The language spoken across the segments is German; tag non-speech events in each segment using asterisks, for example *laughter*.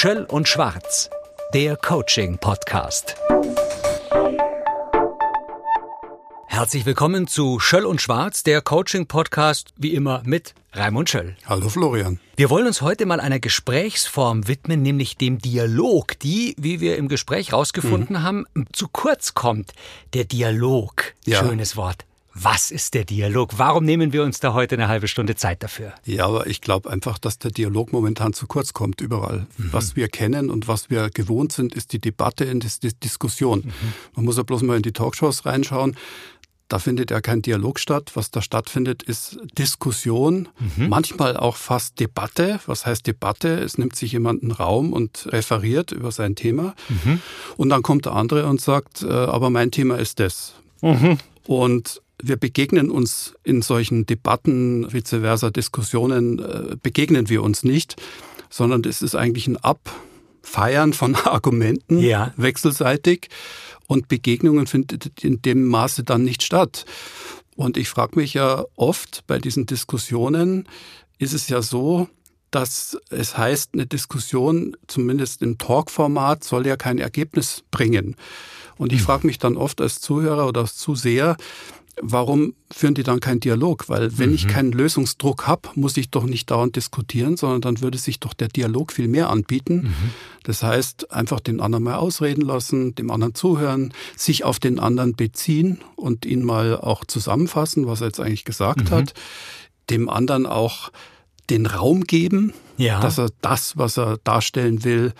Schöll und Schwarz, der Coaching-Podcast. Herzlich willkommen zu Schöll und Schwarz, der Coaching-Podcast, wie immer mit Raimund Schöll. Hallo Florian. Wir wollen uns heute mal einer Gesprächsform widmen, nämlich dem Dialog, die, wie wir im Gespräch rausgefunden mhm. haben, zu kurz kommt. Der Dialog. Ja. Schönes Wort. Was ist der Dialog? Warum nehmen wir uns da heute eine halbe Stunde Zeit dafür? Ja, aber ich glaube einfach, dass der Dialog momentan zu kurz kommt überall. Mhm. Was wir kennen und was wir gewohnt sind, ist die Debatte und die Diskussion. Mhm. Man muss ja bloß mal in die Talkshows reinschauen. Da findet ja kein Dialog statt. Was da stattfindet, ist Diskussion, mhm. manchmal auch fast Debatte. Was heißt Debatte? Es nimmt sich jemand einen Raum und referiert über sein Thema. Mhm. Und dann kommt der andere und sagt, äh, aber mein Thema ist das. Mhm. Und wir begegnen uns in solchen Debatten, vice versa Diskussionen, äh, begegnen wir uns nicht, sondern es ist eigentlich ein Abfeiern von *laughs* Argumenten ja. wechselseitig und Begegnungen findet in dem Maße dann nicht statt. Und ich frage mich ja oft bei diesen Diskussionen, ist es ja so, dass es heißt, eine Diskussion, zumindest im Talk-Format, soll ja kein Ergebnis bringen. Und ich hm. frage mich dann oft als Zuhörer oder als Zuseher, warum führen die dann keinen Dialog? Weil wenn mhm. ich keinen Lösungsdruck habe, muss ich doch nicht dauernd diskutieren, sondern dann würde sich doch der Dialog viel mehr anbieten. Mhm. Das heißt, einfach den anderen mal ausreden lassen, dem anderen zuhören, sich auf den anderen beziehen und ihn mal auch zusammenfassen, was er jetzt eigentlich gesagt mhm. hat, dem anderen auch den Raum geben, ja. dass er das, was er darstellen will,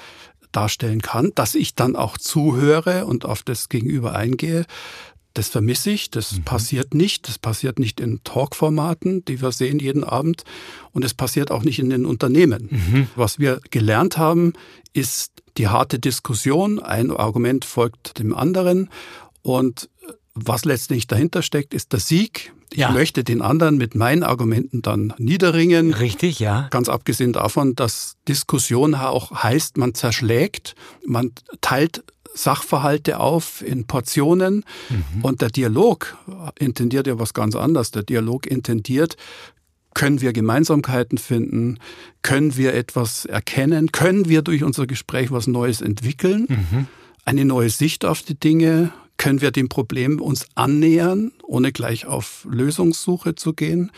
darstellen kann, dass ich dann auch zuhöre und auf das Gegenüber eingehe. Das vermisse ich, das mhm. passiert nicht. Das passiert nicht in Talkformaten, die wir sehen jeden Abend. Und es passiert auch nicht in den Unternehmen. Mhm. Was wir gelernt haben, ist die harte Diskussion. Ein Argument folgt dem anderen. Und was letztlich dahinter steckt, ist der Sieg. Ich ja. möchte den anderen mit meinen Argumenten dann niederringen. Richtig, ja. Ganz abgesehen davon, dass Diskussion auch heißt, man zerschlägt, man teilt Sachverhalte auf in Portionen mhm. und der Dialog intendiert ja was ganz anderes. Der Dialog intendiert, können wir Gemeinsamkeiten finden? Können wir etwas erkennen? Können wir durch unser Gespräch was Neues entwickeln? Mhm. Eine neue Sicht auf die Dinge? Können wir dem Problem uns annähern, ohne gleich auf Lösungssuche zu gehen?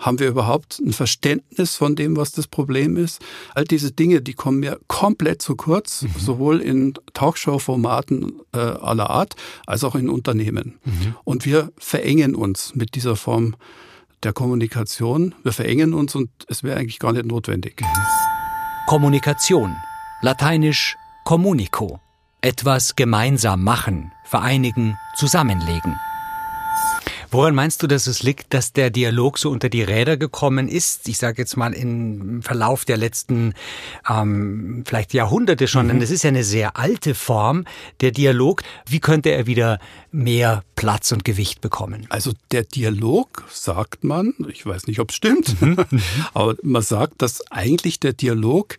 Haben wir überhaupt ein Verständnis von dem, was das Problem ist? All diese Dinge, die kommen mir komplett zu kurz, mhm. sowohl in Talkshow-Formaten äh, aller Art als auch in Unternehmen. Mhm. Und wir verengen uns mit dieser Form der Kommunikation. Wir verengen uns und es wäre eigentlich gar nicht notwendig. Kommunikation. Lateinisch communico. Etwas gemeinsam machen, vereinigen, zusammenlegen. Woran meinst du, dass es liegt, dass der Dialog so unter die Räder gekommen ist? Ich sage jetzt mal im Verlauf der letzten ähm, vielleicht Jahrhunderte schon, mhm. denn es ist ja eine sehr alte Form der Dialog. Wie könnte er wieder mehr Platz und Gewicht bekommen? Also der Dialog, sagt man, ich weiß nicht, ob es stimmt, mhm. *laughs* aber man sagt, dass eigentlich der Dialog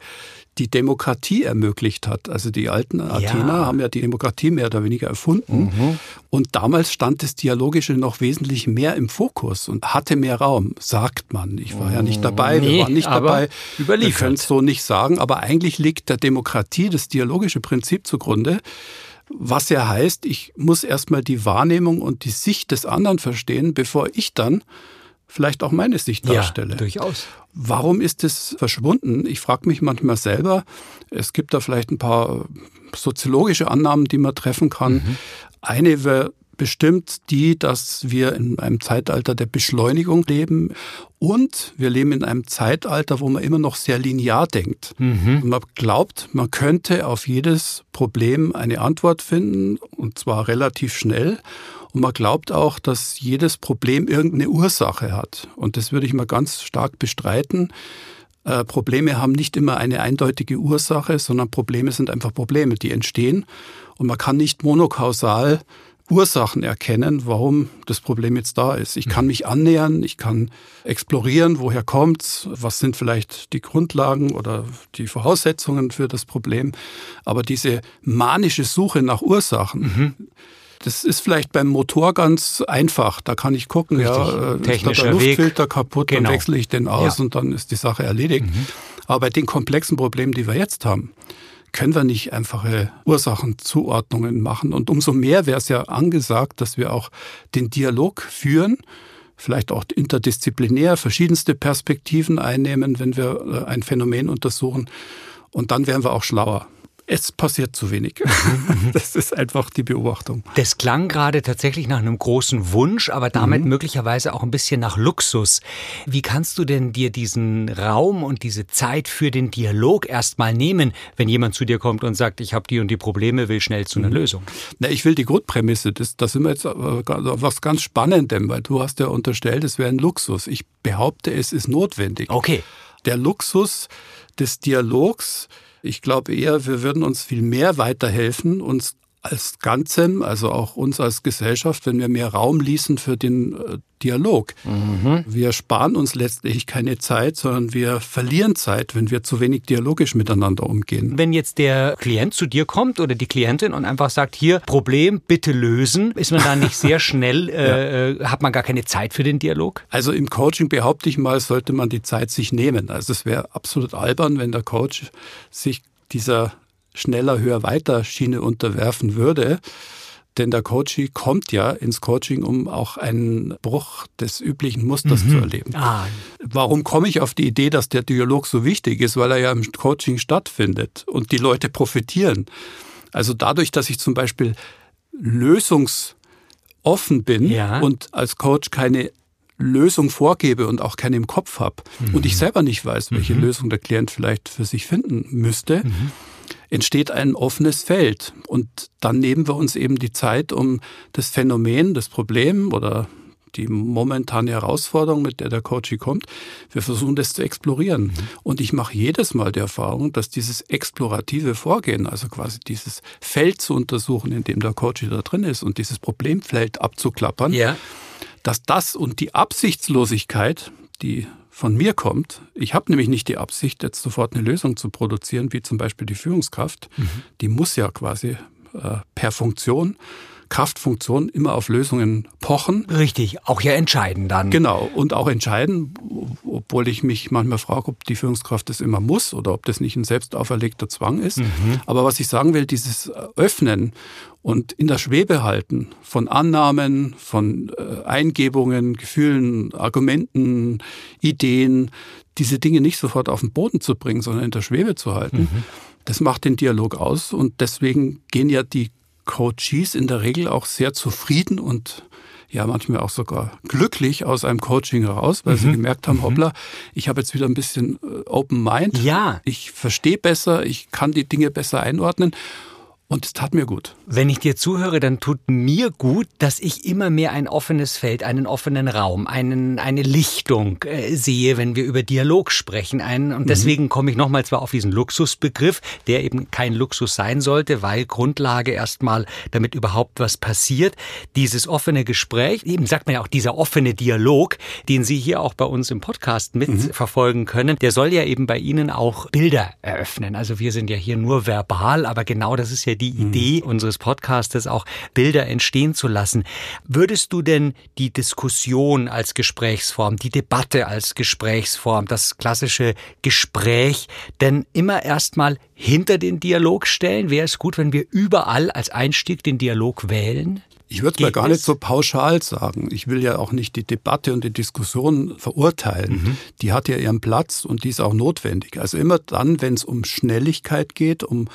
die Demokratie ermöglicht hat. Also die alten Athener ja. haben ja die Demokratie mehr oder weniger erfunden. Mhm. Und damals stand das Dialogische noch wesentlich mehr im Fokus und hatte mehr Raum, sagt man. Ich war ja nicht dabei, nee, wir waren nicht dabei. Wir können es so nicht sagen, aber eigentlich liegt der Demokratie das dialogische Prinzip zugrunde. Was ja heißt, ich muss erstmal die Wahrnehmung und die Sicht des anderen verstehen, bevor ich dann vielleicht auch meine Sicht darstelle. Ja, durchaus. Warum ist es verschwunden? Ich frage mich manchmal selber. Es gibt da vielleicht ein paar soziologische Annahmen, die man treffen kann. Mhm. Eine wäre bestimmt die, dass wir in einem Zeitalter der Beschleunigung leben und wir leben in einem Zeitalter, wo man immer noch sehr linear denkt. Mhm. man glaubt, man könnte auf jedes Problem eine Antwort finden und zwar relativ schnell. Und man glaubt auch, dass jedes Problem irgendeine Ursache hat. Und das würde ich mal ganz stark bestreiten. Äh, Probleme haben nicht immer eine eindeutige Ursache, sondern Probleme sind einfach Probleme, die entstehen. Und man kann nicht monokausal Ursachen erkennen, warum das Problem jetzt da ist. Ich kann mich annähern, ich kann explorieren, woher kommt's, was sind vielleicht die Grundlagen oder die Voraussetzungen für das Problem. Aber diese manische Suche nach Ursachen, mhm das ist vielleicht beim Motor ganz einfach. Da kann ich gucken, Richtig. ja, äh, Technischer ist der Luftfilter Weg. kaputt, genau. dann wechsle ich den aus ja. und dann ist die Sache erledigt. Mhm. Aber bei den komplexen Problemen, die wir jetzt haben, können wir nicht einfache Ursachenzuordnungen machen. Und umso mehr wäre es ja angesagt, dass wir auch den Dialog führen, vielleicht auch interdisziplinär verschiedenste Perspektiven einnehmen, wenn wir äh, ein Phänomen untersuchen. Und dann wären wir auch schlauer es passiert zu wenig. *laughs* das ist einfach die Beobachtung. Das klang gerade tatsächlich nach einem großen Wunsch, aber damit mhm. möglicherweise auch ein bisschen nach Luxus. Wie kannst du denn dir diesen Raum und diese Zeit für den Dialog erstmal nehmen, wenn jemand zu dir kommt und sagt, ich habe die und die Probleme, will schnell zu einer mhm. Lösung? Na, ich will die Grundprämisse, das, das sind wir jetzt was ganz Spannendem, weil du hast ja unterstellt, es wäre ein Luxus. Ich behaupte, es ist notwendig. Okay. Der Luxus des Dialogs ich glaube eher, wir würden uns viel mehr weiterhelfen, uns als Ganzem, also auch uns als Gesellschaft, wenn wir mehr Raum ließen für den äh, Dialog. Mhm. Wir sparen uns letztlich keine Zeit, sondern wir verlieren Zeit, wenn wir zu wenig dialogisch miteinander umgehen. Wenn jetzt der Klient zu dir kommt oder die Klientin und einfach sagt, hier, Problem, bitte lösen, ist man da nicht sehr *laughs* schnell, ja. äh, äh, hat man gar keine Zeit für den Dialog? Also im Coaching behaupte ich mal, sollte man die Zeit sich nehmen. Also es wäre absolut albern, wenn der Coach sich dieser schneller, höher, weiter Schiene unterwerfen würde. Denn der Coaching kommt ja ins Coaching, um auch einen Bruch des üblichen Musters mhm. zu erleben. Ah. Warum komme ich auf die Idee, dass der Dialog so wichtig ist? Weil er ja im Coaching stattfindet und die Leute profitieren. Also dadurch, dass ich zum Beispiel lösungsoffen bin ja. und als Coach keine Lösung vorgebe und auch keine im Kopf habe mhm. und ich selber nicht weiß, welche mhm. Lösung der Klient vielleicht für sich finden müsste, mhm entsteht ein offenes Feld. Und dann nehmen wir uns eben die Zeit, um das Phänomen, das Problem oder die momentane Herausforderung, mit der der Coach kommt, wir versuchen das zu explorieren. Mhm. Und ich mache jedes Mal die Erfahrung, dass dieses explorative Vorgehen, also quasi dieses Feld zu untersuchen, in dem der Coach da drin ist und dieses Problemfeld abzuklappern, ja. dass das und die Absichtslosigkeit, die von mir kommt. Ich habe nämlich nicht die Absicht, jetzt sofort eine Lösung zu produzieren, wie zum Beispiel die Führungskraft. Mhm. Die muss ja quasi äh, per Funktion Kraftfunktion immer auf Lösungen pochen. Richtig, auch ja entscheiden dann. Genau, und auch entscheiden, obwohl ich mich manchmal frage, ob die Führungskraft das immer muss oder ob das nicht ein selbst auferlegter Zwang ist. Mhm. Aber was ich sagen will, dieses Öffnen und in der Schwebe halten von Annahmen, von äh, Eingebungen, Gefühlen, Argumenten, Ideen, diese Dinge nicht sofort auf den Boden zu bringen, sondern in der Schwebe zu halten. Mhm. Das macht den Dialog aus und deswegen gehen ja die Coaches in der Regel auch sehr zufrieden und ja manchmal auch sogar glücklich aus einem Coaching heraus, weil mhm. sie gemerkt haben, mhm. hoppla, ich habe jetzt wieder ein bisschen äh, Open Mind. Ja. Ich verstehe besser, ich kann die Dinge besser einordnen und es tat mir gut. Wenn ich dir zuhöre, dann tut mir gut, dass ich immer mehr ein offenes Feld, einen offenen Raum, einen, eine Lichtung äh, sehe, wenn wir über Dialog sprechen. Ein, und mhm. deswegen komme ich nochmal zwar auf diesen Luxusbegriff, der eben kein Luxus sein sollte, weil Grundlage erstmal, damit überhaupt was passiert, dieses offene Gespräch, eben sagt man ja auch dieser offene Dialog, den Sie hier auch bei uns im Podcast mitverfolgen mhm. können, der soll ja eben bei Ihnen auch Bilder eröffnen. Also wir sind ja hier nur verbal, aber genau das ist ja die mhm. Idee unseres Podcastes auch Bilder entstehen zu lassen. Würdest du denn die Diskussion als Gesprächsform, die Debatte als Gesprächsform, das klassische Gespräch denn immer erstmal hinter den Dialog stellen? Wäre es gut, wenn wir überall als Einstieg den Dialog wählen? Ich würde es mal gar nicht so pauschal sagen. Ich will ja auch nicht die Debatte und die Diskussion verurteilen. Mhm. Die hat ja ihren Platz und die ist auch notwendig. Also immer dann, wenn es um Schnelligkeit geht, um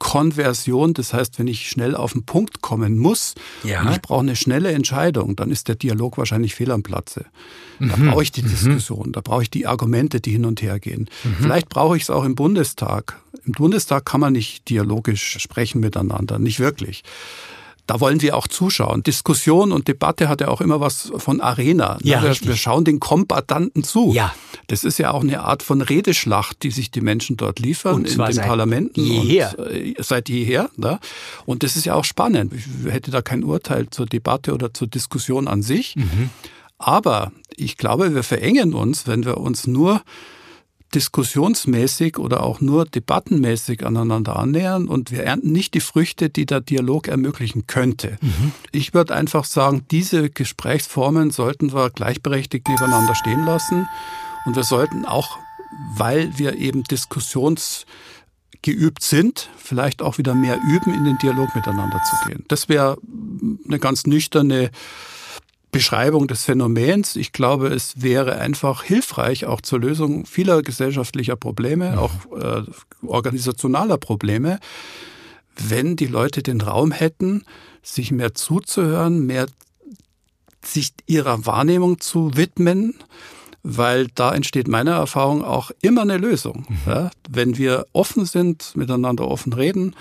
Konversion, das heißt, wenn ich schnell auf den Punkt kommen muss ja. und ich brauche eine schnelle Entscheidung, dann ist der Dialog wahrscheinlich fehl am Platze. Da mhm. brauche ich die mhm. Diskussion, da brauche ich die Argumente, die hin und her gehen. Mhm. Vielleicht brauche ich es auch im Bundestag. Im Bundestag kann man nicht dialogisch sprechen miteinander, nicht wirklich da wollen wir auch zuschauen. Diskussion und Debatte hat ja auch immer was von Arena. Ja, wir, wir, schauen den Kombatanten zu. Ja. Das ist ja auch eine Art von Redeschlacht, die sich die Menschen dort liefern und in den Parlamenten. Jeher. Und, äh, seit jeher. Ne? Und das ist ja auch spannend. Ich hätte da kein Urteil zur Debatte oder zur Diskussion an sich. Mhm. Aber ich glaube, wir verengen uns, wenn wir uns nur diskussionsmäßig oder auch nur debattenmäßig aneinander annähern und wir ernten nicht die Früchte, die der Dialog ermöglichen könnte. Mhm. Ich würde einfach sagen, diese Gesprächsformen sollten wir gleichberechtigt nebeneinander stehen lassen und wir sollten auch weil wir eben diskussionsgeübt sind, vielleicht auch wieder mehr üben, in den Dialog miteinander zu gehen. Das wäre eine ganz nüchterne Beschreibung des Phänomens. Ich glaube, es wäre einfach hilfreich auch zur Lösung vieler gesellschaftlicher Probleme, auch äh, organisationaler Probleme, wenn die Leute den Raum hätten, sich mehr zuzuhören, mehr sich ihrer Wahrnehmung zu widmen, weil da entsteht meiner Erfahrung auch immer eine Lösung. Mhm. Ja, wenn wir offen sind, miteinander offen reden,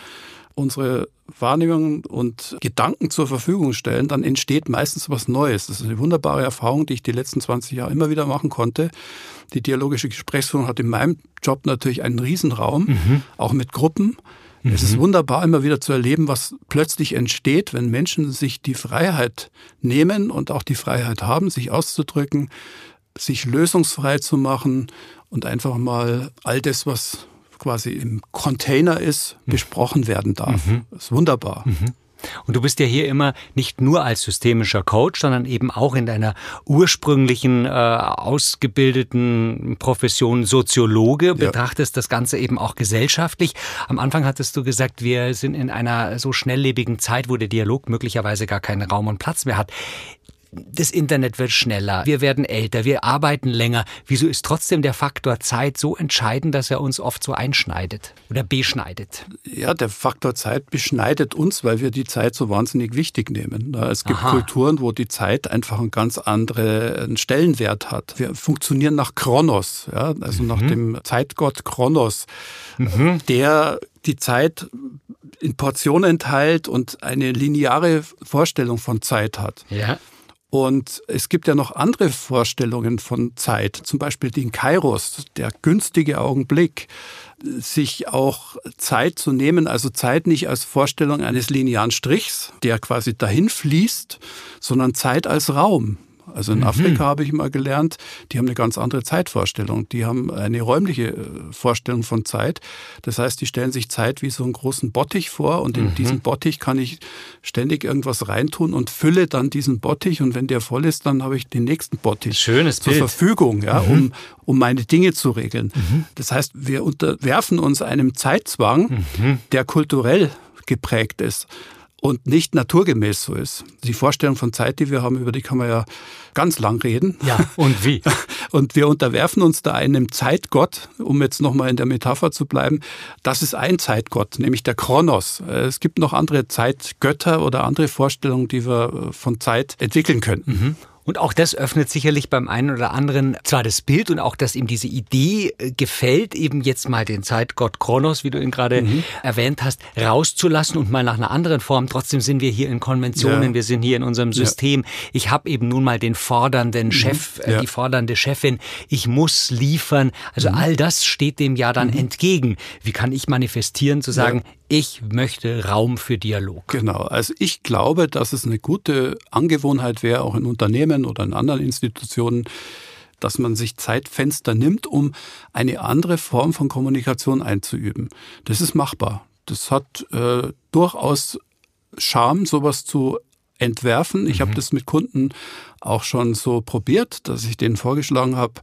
unsere Wahrnehmungen und Gedanken zur Verfügung stellen, dann entsteht meistens was Neues. Das ist eine wunderbare Erfahrung, die ich die letzten 20 Jahre immer wieder machen konnte. Die dialogische Gesprächsführung hat in meinem Job natürlich einen Riesenraum, mhm. auch mit Gruppen. Mhm. Es ist mhm. wunderbar, immer wieder zu erleben, was plötzlich entsteht, wenn Menschen sich die Freiheit nehmen und auch die Freiheit haben, sich auszudrücken, sich lösungsfrei zu machen und einfach mal all das, was quasi im Container ist, mhm. besprochen werden darf. Mhm. Das ist wunderbar. Mhm. Und du bist ja hier immer nicht nur als systemischer Coach, sondern eben auch in deiner ursprünglichen äh, ausgebildeten Profession Soziologe, ja. betrachtest das Ganze eben auch gesellschaftlich. Am Anfang hattest du gesagt, wir sind in einer so schnelllebigen Zeit, wo der Dialog möglicherweise gar keinen Raum und Platz mehr hat das Internet wird schneller, wir werden älter, wir arbeiten länger. Wieso ist trotzdem der Faktor Zeit so entscheidend, dass er uns oft so einschneidet oder beschneidet? Ja, der Faktor Zeit beschneidet uns, weil wir die Zeit so wahnsinnig wichtig nehmen. Es gibt Aha. Kulturen, wo die Zeit einfach einen ganz anderen Stellenwert hat. Wir funktionieren nach Kronos, ja, also mhm. nach dem Zeitgott Kronos, mhm. der die Zeit in Portionen teilt und eine lineare Vorstellung von Zeit hat. Ja. Und es gibt ja noch andere Vorstellungen von Zeit, zum Beispiel den Kairos, der günstige Augenblick, sich auch Zeit zu nehmen, also Zeit nicht als Vorstellung eines linearen Strichs, der quasi dahin fließt, sondern Zeit als Raum. Also in mhm. Afrika habe ich mal gelernt, die haben eine ganz andere Zeitvorstellung. Die haben eine räumliche äh, Vorstellung von Zeit. Das heißt, die stellen sich Zeit wie so einen großen Bottich vor und in mhm. diesen Bottich kann ich ständig irgendwas reintun und fülle dann diesen Bottich und wenn der voll ist, dann habe ich den nächsten Bottich Schönes zur Bild. Verfügung, ja, mhm. um, um meine Dinge zu regeln. Mhm. Das heißt, wir unterwerfen uns einem Zeitzwang, mhm. der kulturell geprägt ist und nicht naturgemäß so ist. Die Vorstellung von Zeit, die wir haben, über die kann man ja ganz lang reden. Ja, und wie? *laughs* Und wir unterwerfen uns da einem Zeitgott, um jetzt nochmal in der Metapher zu bleiben. Das ist ein Zeitgott, nämlich der Kronos. Es gibt noch andere Zeitgötter oder andere Vorstellungen, die wir von Zeit entwickeln können. Mhm. Und auch das öffnet sicherlich beim einen oder anderen zwar das Bild und auch, dass ihm diese Idee äh, gefällt, eben jetzt mal den Zeitgott Kronos, wie du ihn gerade mhm. erwähnt hast, rauszulassen und mal nach einer anderen Form. Trotzdem sind wir hier in Konventionen, ja. wir sind hier in unserem System. Ja. Ich habe eben nun mal den fordernden mhm. Chef, äh, ja. die fordernde Chefin. Ich muss liefern. Also mhm. all das steht dem ja dann mhm. entgegen. Wie kann ich manifestieren, zu sagen, ich möchte Raum für Dialog. Genau. Also ich glaube, dass es eine gute Angewohnheit wäre, auch in Unternehmen oder in anderen Institutionen, dass man sich Zeitfenster nimmt, um eine andere Form von Kommunikation einzuüben. Das ist machbar. Das hat äh, durchaus Charme, sowas zu entwerfen. Ich mhm. habe das mit Kunden auch schon so probiert, dass ich denen vorgeschlagen habe,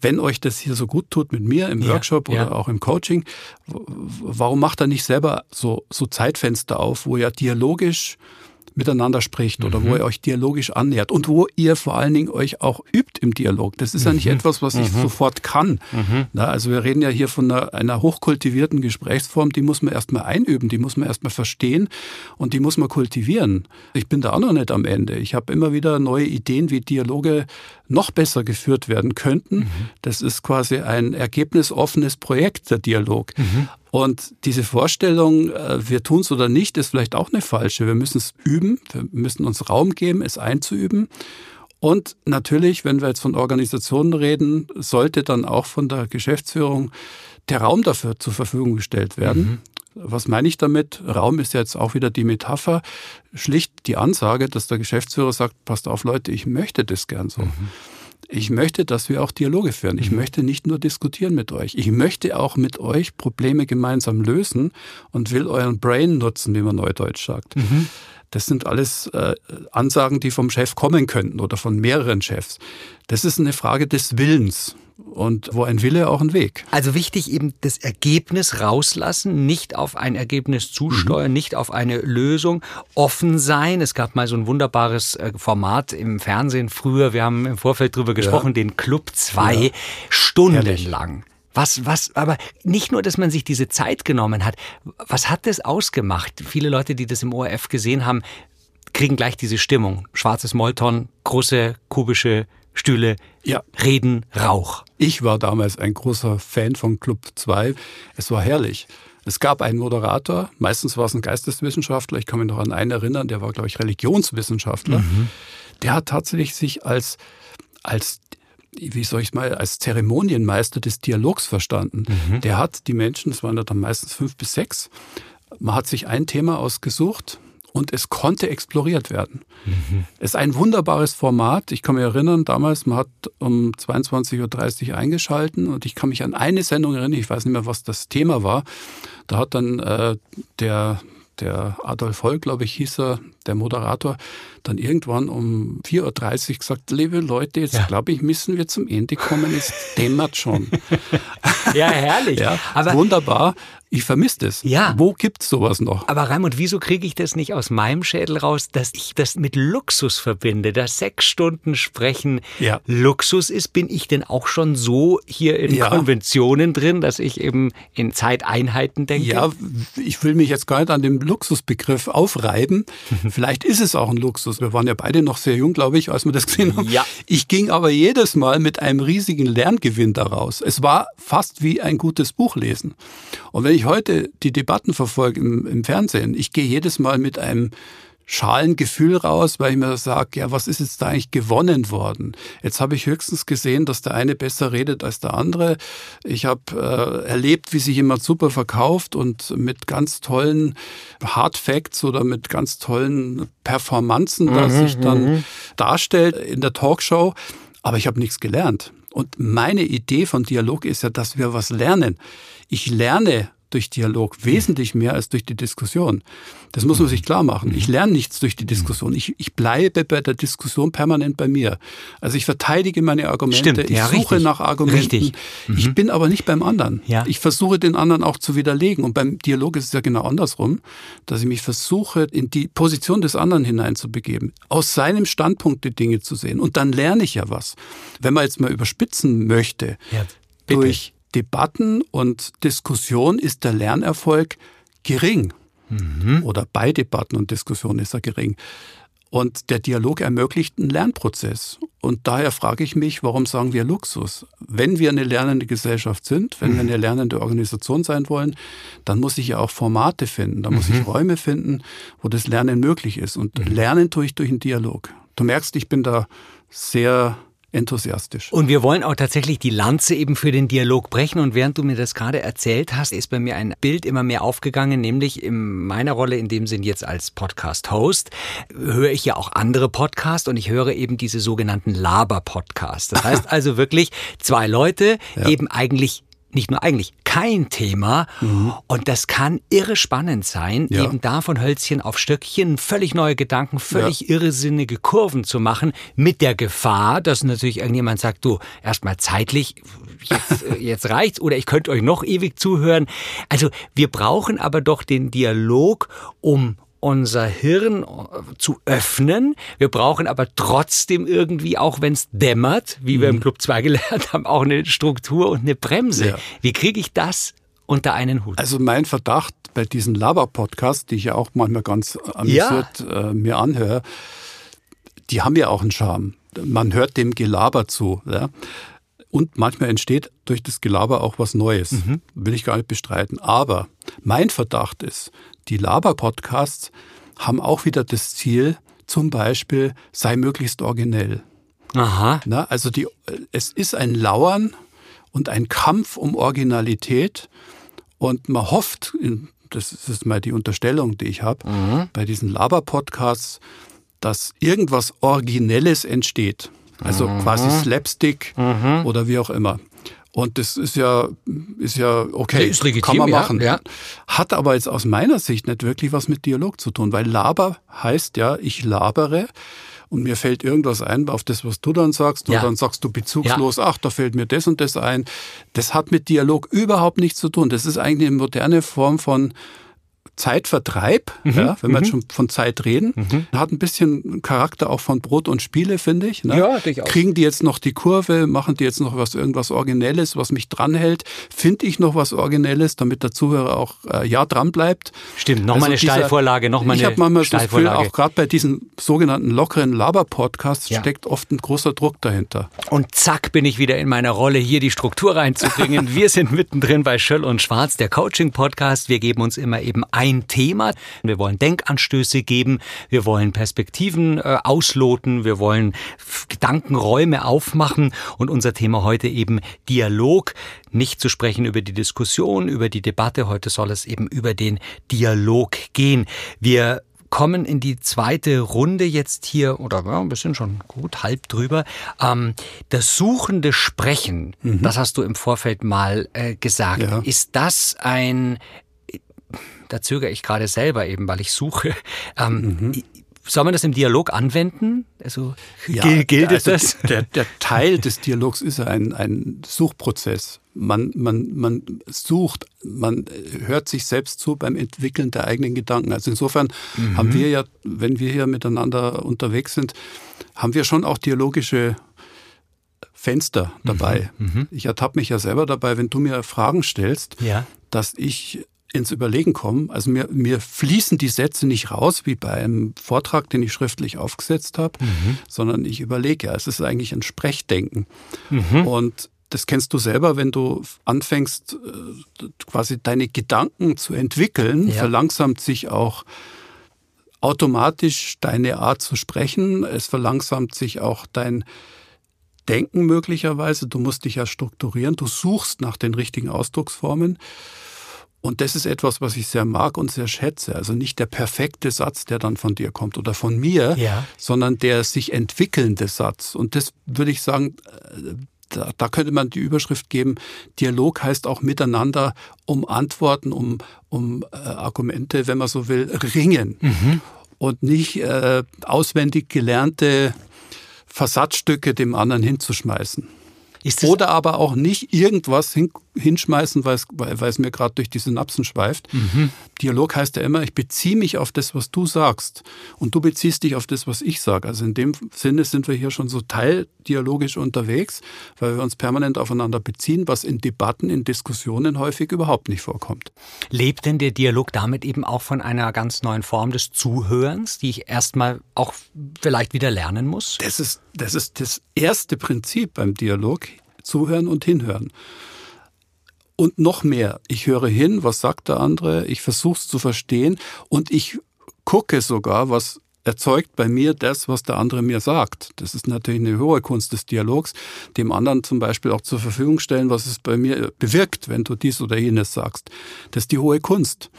wenn euch das hier so gut tut mit mir im ja, Workshop oder ja. auch im Coaching, warum macht er nicht selber so, so Zeitfenster auf, wo ihr dialogisch miteinander spricht oder mhm. wo ihr euch dialogisch annähert und wo ihr vor allen Dingen euch auch übt im Dialog. Das ist mhm. ja nicht mhm. etwas, was ich mhm. sofort kann. Mhm. Na, also wir reden ja hier von einer, einer hochkultivierten Gesprächsform, die muss man erstmal einüben, die muss man erstmal verstehen und die muss man kultivieren. Ich bin da auch noch nicht am Ende. Ich habe immer wieder neue Ideen, wie Dialoge noch besser geführt werden könnten. Mhm. Das ist quasi ein ergebnisoffenes Projekt, der Dialog. Und diese Vorstellung, äh, wir tun es oder nicht, ist vielleicht auch eine falsche. Wir müssen es üben, wir müssen uns Raum geben, es einzuüben. Und natürlich, wenn wir jetzt von Organisationen reden, sollte dann auch von der Geschäftsführung der Raum dafür zur Verfügung gestellt werden. Mhm. Was meine ich damit? Raum ist jetzt auch wieder die Metapher, schlicht die Ansage, dass der Geschäftsführer sagt, passt auf Leute, ich möchte das gern so. Mhm. Ich möchte, dass wir auch Dialoge führen. Ich mhm. möchte nicht nur diskutieren mit euch. Ich möchte auch mit euch Probleme gemeinsam lösen und will euren Brain nutzen, wie man neudeutsch sagt. Mhm. Das sind alles äh, Ansagen, die vom Chef kommen könnten oder von mehreren Chefs. Das ist eine Frage des Willens. Und wo ein Wille, auch ein Weg. Also wichtig eben das Ergebnis rauslassen, nicht auf ein Ergebnis zusteuern, mhm. nicht auf eine Lösung, offen sein. Es gab mal so ein wunderbares äh, Format im Fernsehen früher, wir haben im Vorfeld drüber gesprochen, ja. den Club 2, ja. stundenlang. Was, was, aber nicht nur, dass man sich diese Zeit genommen hat. Was hat das ausgemacht? Viele Leute, die das im ORF gesehen haben, kriegen gleich diese Stimmung. Schwarzes Molton, große kubische Stühle, ja. Reden, Rauch. Ich war damals ein großer Fan von Club 2. Es war herrlich. Es gab einen Moderator, meistens war es ein Geisteswissenschaftler, ich kann mich noch an einen erinnern, der war, glaube ich, Religionswissenschaftler. Mhm. Der hat tatsächlich sich als, als wie soll ich es mal, als Zeremonienmeister des Dialogs verstanden. Mhm. Der hat die Menschen, es waren dann meistens fünf bis sechs, man hat sich ein Thema ausgesucht und es konnte exploriert werden. Mhm. Es ist ein wunderbares Format. Ich kann mich erinnern, damals, man hat um 22.30 Uhr eingeschalten und ich kann mich an eine Sendung erinnern, ich weiß nicht mehr, was das Thema war. Da hat dann äh, der der Adolf Holl, glaube ich, hieß er, der Moderator, dann irgendwann um 4.30 Uhr gesagt, liebe Leute, jetzt ja. glaube ich, müssen wir zum Ende kommen, es dämmert schon. *laughs* Ja, herrlich. ja, Aber wunderbar. Ich vermisse das. Ja. Wo gibt's sowas noch? Aber Raimund, wieso kriege ich das nicht aus meinem Schädel raus, dass ich das mit Luxus verbinde, dass sechs Stunden sprechen ja. Luxus ist? Bin ich denn auch schon so hier in ja. Konventionen drin, dass ich eben in Zeiteinheiten denke? Ja, ich will mich jetzt gar nicht an dem Luxusbegriff aufreiben. *laughs* Vielleicht ist es auch ein Luxus. Wir waren ja beide noch sehr jung, glaube ich, als wir das gesehen haben. Ja. Ich ging aber jedes Mal mit einem riesigen Lerngewinn daraus. Es war fast wie ein gutes Buch lesen. Und wenn ich heute die Debatten verfolge im, im Fernsehen, ich gehe jedes Mal mit einem schalen Gefühl raus, weil ich mir sage, ja, was ist jetzt da eigentlich gewonnen worden? Jetzt habe ich höchstens gesehen, dass der eine besser redet als der andere. Ich habe äh, erlebt, wie sich jemand super verkauft und mit ganz tollen Hard Facts oder mit ganz tollen Performanzen, mhm, sich dann mhm. darstellt in der Talkshow. Aber ich habe nichts gelernt. Und meine Idee von Dialog ist ja, dass wir was lernen. Ich lerne durch Dialog wesentlich mehr als durch die Diskussion. Das muss man sich klar machen. Ich lerne nichts durch die Diskussion. Ich, ich bleibe bei der Diskussion permanent bei mir. Also ich verteidige meine Argumente, Stimmt, ich ja, suche richtig. nach Argumenten. Richtig. Mhm. Ich bin aber nicht beim anderen. Ja. Ich versuche den anderen auch zu widerlegen. Und beim Dialog ist es ja genau andersrum, dass ich mich versuche, in die Position des anderen hineinzubegeben, aus seinem Standpunkt die Dinge zu sehen. Und dann lerne ich ja was. Wenn man jetzt mal überspitzen möchte, ja, durch Debatten und Diskussion ist der Lernerfolg gering. Mhm. Oder bei Debatten und Diskussionen ist er gering. Und der Dialog ermöglicht einen Lernprozess. Und daher frage ich mich, warum sagen wir Luxus? Wenn wir eine lernende Gesellschaft sind, wenn wir eine lernende Organisation sein wollen, dann muss ich ja auch Formate finden, dann muss mhm. ich Räume finden, wo das Lernen möglich ist. Und mhm. lernen tue ich durch einen Dialog. Du merkst, ich bin da sehr enthusiastisch. Und wir wollen auch tatsächlich die Lanze eben für den Dialog brechen. Und während du mir das gerade erzählt hast, ist bei mir ein Bild immer mehr aufgegangen, nämlich in meiner Rolle in dem Sinn jetzt als Podcast-Host höre ich ja auch andere Podcasts und ich höre eben diese sogenannten Laber-Podcasts. Das heißt *laughs* also wirklich zwei Leute ja. eben eigentlich nicht nur eigentlich, kein Thema. Mhm. Und das kann irre spannend sein, ja. eben da von Hölzchen auf Stöckchen völlig neue Gedanken, völlig ja. irrsinnige Kurven zu machen, mit der Gefahr, dass natürlich irgendjemand sagt, du, erstmal zeitlich, jetzt, *laughs* äh, jetzt reicht's, oder ich könnte euch noch ewig zuhören. Also wir brauchen aber doch den Dialog, um unser Hirn äh, zu öffnen. Wir brauchen aber trotzdem irgendwie, auch wenn es dämmert, wie mhm. wir im mhm. Club 2 *laughs* gelernt haben, auch eine Struktur und eine Bremse. Ja. Wie kriege ich das unter einen Hut? Also mein Verdacht bei diesen Laber-Podcasts, die ich ja auch manchmal ganz amüsiert ja. äh, mir anhöre, die haben ja auch einen Charme. Man hört dem Gelaber zu. Ja? Und manchmal entsteht durch das Gelaber auch was Neues. Mhm. Will ich gar nicht bestreiten. Aber mein Verdacht ist, die Laber-Podcasts haben auch wieder das Ziel, zum Beispiel, sei möglichst originell. Aha. Na, also die, es ist ein Lauern und ein Kampf um Originalität. Und man hofft, das ist mal die Unterstellung, die ich habe, mhm. bei diesen Laber-Podcasts, dass irgendwas Originelles entsteht. Also mhm. quasi Slapstick mhm. oder wie auch immer. Und das ist ja, ist ja okay, ist legitim, kann man machen. Ja, ja. Hat aber jetzt aus meiner Sicht nicht wirklich was mit Dialog zu tun, weil Laber heißt ja, ich labere und mir fällt irgendwas ein auf das, was du dann sagst, ja. und dann sagst du bezugslos, ja. ach, da fällt mir das und das ein. Das hat mit Dialog überhaupt nichts zu tun. Das ist eigentlich eine moderne Form von Zeitvertreib, mhm. ja, wenn wir jetzt mhm. schon von Zeit reden. Mhm. Hat ein bisschen Charakter auch von Brot und Spiele, finde ich. Ne? Ja, durchaus. Kriegen die jetzt noch die Kurve, machen die jetzt noch was irgendwas Originelles, was mich dranhält? Finde ich noch was Originelles, damit der Zuhörer auch äh, ja dran bleibt? Stimmt, nochmal also eine Steilvorlage, nochmal eine Ich habe manchmal das Gefühl, auch gerade bei diesen sogenannten lockeren Laber-Podcasts ja. steckt oft ein großer Druck dahinter. Und zack bin ich wieder in meiner Rolle, hier die Struktur reinzubringen. *laughs* wir sind mittendrin bei Schöll und Schwarz, der Coaching-Podcast. Wir geben uns immer eben ein Thema. Wir wollen Denkanstöße geben, wir wollen Perspektiven äh, ausloten, wir wollen Gedankenräume aufmachen und unser Thema heute eben Dialog. Nicht zu sprechen über die Diskussion, über die Debatte. Heute soll es eben über den Dialog gehen. Wir kommen in die zweite Runde jetzt hier, oder ja, ein bisschen schon gut, halb drüber. Ähm, das suchende Sprechen, mhm. das hast du im Vorfeld mal äh, gesagt. Ja. Ist das ein da zögere ich gerade selber eben, weil ich suche. *laughs* Ähm, mhm. Soll man das im Dialog anwenden? Also ja, gilt also das? Der, der, Teil des Dialogs ist ein, ein Suchprozess. Man, man, man sucht, man hört sich selbst zu beim Entwickeln der eigenen Gedanken. Also insofern mhm. haben wir ja, wenn wir hier miteinander unterwegs sind, haben wir schon auch dialogische Fenster dabei. Mhm. Mhm. Ich ertappe mich ja selber dabei, wenn du mir Fragen stellst, ja. dass ich ins Überlegen kommen. Also mir, mir fließen die Sätze nicht raus, wie bei einem Vortrag, den ich schriftlich aufgesetzt habe, mhm. sondern ich überlege. Es ist eigentlich ein Sprechdenken. Mhm. Und das kennst du selber, wenn du anfängst, äh, quasi deine Gedanken zu entwickeln, ja. verlangsamt sich auch automatisch deine Art zu sprechen. Es verlangsamt sich auch dein Denken möglicherweise. Du musst dich ja strukturieren. Du suchst nach den richtigen Ausdrucksformen. Und das ist etwas, was ich sehr mag und sehr schätze. Also nicht der perfekte Satz, der dann von dir kommt oder von mir, ja. sondern der sich entwickelnde Satz. Und das würde ich sagen, äh, da, da, könnte man die Überschrift geben, Dialog heißt auch miteinander um Antworten, um, um äh, Argumente, wenn man so will, ringen. Mhm. Und nicht äh, auswendig gelernte Versatzstücke dem anderen hinzuschmeißen. Oder aber auch nicht irgendwas hin, hinschmeißen, weil es, weil es mir gerade durch die Synapsen schweift. Mhm. Dialog heißt ja immer, ich beziehe mich auf das, was du sagst. Und du beziehst dich auf das, was ich sage. Also in dem Sinne sind wir hier schon so teildialogisch unterwegs, weil wir uns permanent aufeinander beziehen, was in Debatten, in Diskussionen häufig überhaupt nicht vorkommt. Lebt denn der Dialog damit eben auch von einer ganz neuen Form des Zuhörens, die ich erstmal auch vielleicht wieder lernen muss? Das ist, das ist das erste Prinzip beim Dialog. Zuhören und hinhören. Und noch mehr, ich höre hin, was sagt der andere, ich versuche es zu verstehen und ich gucke sogar, was erzeugt bei mir das, was der andere mir sagt. Das ist natürlich eine hohe Kunst des Dialogs, dem anderen zum Beispiel auch zur Verfügung stellen, was es bei mir bewirkt, wenn du dies oder jenes sagst. Das ist die hohe Kunst.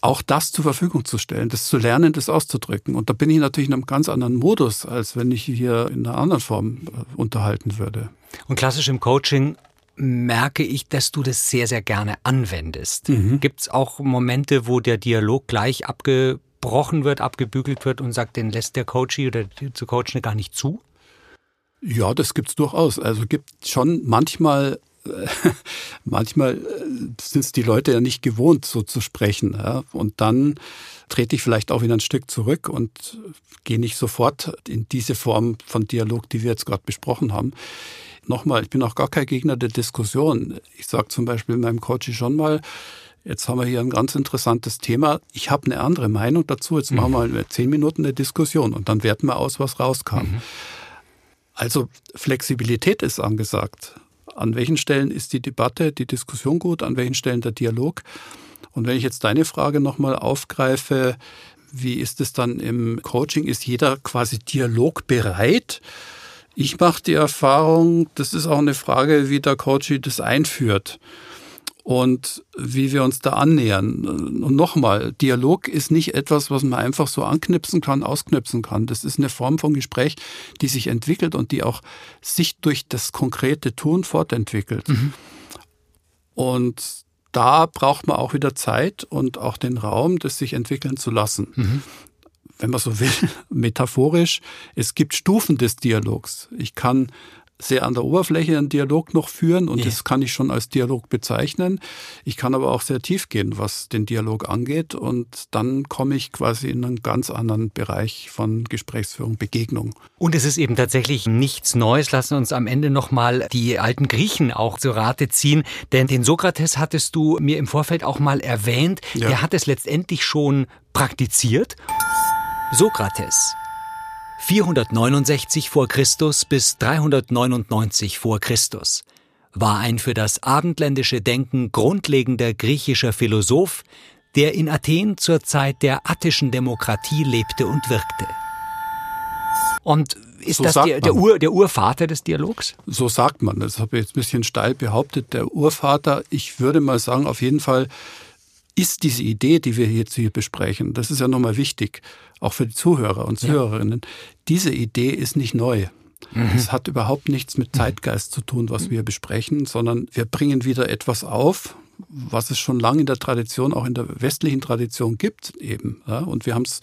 Auch das zur Verfügung zu stellen, das zu lernen, das auszudrücken. Und da bin ich natürlich in einem ganz anderen Modus, als wenn ich hier in einer anderen Form äh, unterhalten würde. Und klassisch im Coaching merke ich, dass du das sehr, sehr gerne anwendest. Mhm. Gibt es auch Momente, wo der Dialog gleich abgebrochen wird, abgebügelt wird und sagt, den lässt der Coachie oder zu Coachende gar nicht zu? Ja, das gibt's durchaus. Also gibt schon manchmal *laughs* manchmal äh, sind es die Leute ja nicht gewohnt, so zu sprechen. Ja? Und dann trete ich vielleicht auch wieder ein Stück zurück und gehe nicht sofort in diese Form von Dialog, die wir jetzt gerade besprochen haben. Nochmal, ich bin auch gar kein Gegner der Diskussion. Ich sage zum Beispiel in meinem Coaching schon mal, jetzt haben wir hier ein ganz interessantes Thema. Ich habe eine andere Meinung dazu. Jetzt machen wir zehn Minuten eine Diskussion und dann werten wir aus, was rauskam. Mhm. Also Flexibilität ist angesagt. An welchen Stellen ist die Debatte, die Diskussion gut, an welchen Stellen der Dialog? Und wenn ich jetzt deine Frage nochmal aufgreife, wie ist es dann im Coaching? Ist jeder quasi dialogbereit? Ich mache die Erfahrung, das ist auch eine Frage, wie der Coach das einführt und wie wir uns da annähern. Und nochmal, Dialog ist nicht etwas, was man einfach so anknipsen kann, ausknipsen kann. Das ist eine Form von Gespräch, die sich entwickelt und die auch sich durch das konkrete Tun fortentwickelt. Mhm. Und da braucht man auch wieder Zeit und auch den Raum, das sich entwickeln zu lassen. Mhm wenn man so will, *laughs* metaphorisch, es gibt Stufen des Dialogs. Ich kann sehr an der Oberfläche einen Dialog noch führen und ja. das kann ich schon als Dialog bezeichnen. Ich kann aber auch sehr tief gehen, was den Dialog angeht und dann komme ich quasi in einen ganz anderen Bereich von Gesprächsführung, Begegnung. Und es ist eben tatsächlich nichts Neues. Lassen uns am Ende nochmal die alten Griechen auch zu Rate ziehen, denn den Sokrates hattest du mir im Vorfeld auch mal erwähnt. Ja. Der hat es letztendlich schon praktiziert. Sokrates 469 vor Christus bis 399 vor Christus war ein für das abendländische Denken grundlegender griechischer Philosoph, der in Athen zur Zeit der attischen Demokratie lebte und wirkte. Und ist so das der, der, Ur, der Urvater des Dialogs? So sagt man. Das habe ich jetzt ein bisschen steil behauptet. Der Urvater, ich würde mal sagen, auf jeden Fall ist diese Idee, die wir jetzt hier besprechen, das ist ja nochmal wichtig, auch für die Zuhörer und Zuhörerinnen, ja. diese Idee ist nicht neu. Mhm. Es hat überhaupt nichts mit Zeitgeist zu tun, was wir besprechen, sondern wir bringen wieder etwas auf, was es schon lange in der Tradition, auch in der westlichen Tradition gibt eben. Ja, und wir haben es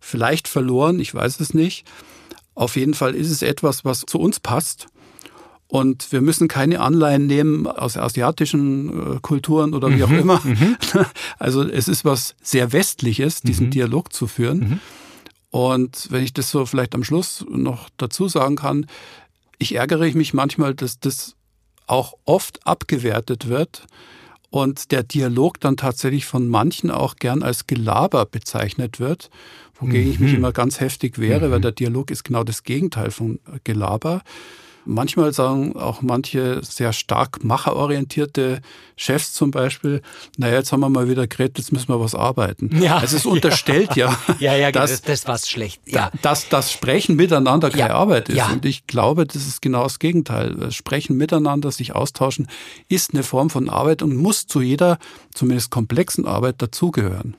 vielleicht verloren, ich weiß es nicht. Auf jeden Fall ist es etwas, was zu uns passt und wir müssen keine Anleihen nehmen aus asiatischen äh, Kulturen oder wie auch mhm, immer. Mhm. *laughs* Also es ist was sehr Westliches, diesen mhm. Dialog zu führen. Mhm. Und wenn ich das so vielleicht am Schluss noch dazu sagen kann, ich ärgere mich manchmal, dass das auch oft abgewertet wird und der Dialog dann tatsächlich von manchen auch gern als Gelaber bezeichnet wird, wogegen ich mich mhm. immer ganz heftig wehre, weil der Dialog ist genau das Gegenteil von Gelaber. Manchmal sagen auch manche sehr stark macherorientierte Chefs zum Beispiel, naja, jetzt haben wir mal wieder geredet, jetzt müssen wir was arbeiten. Ja, also es *laughs* unterstellt ja, ja, ja, dass, das war schlecht. Ja. Dass das Sprechen miteinander keine ja, Arbeit ist. Ja. Und ich glaube, das ist genau das Gegenteil. Sprechen miteinander, sich austauschen, ist eine Form von Arbeit und muss zu jeder, zumindest komplexen Arbeit dazugehören.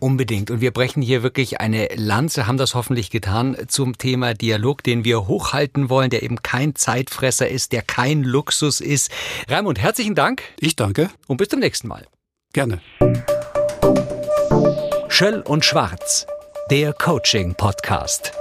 Unbedingt. Und wir brechen hier wirklich eine Lanze, haben das hoffentlich getan, zum Thema Dialog, den wir hochhalten wollen, der eben kein Zeitfresser ist, der kein Luxus ist. Raimund, herzlichen Dank. Ich danke. Und bis zum nächsten Mal. Gerne. Schöll und Schwarz, der Coaching-Podcast.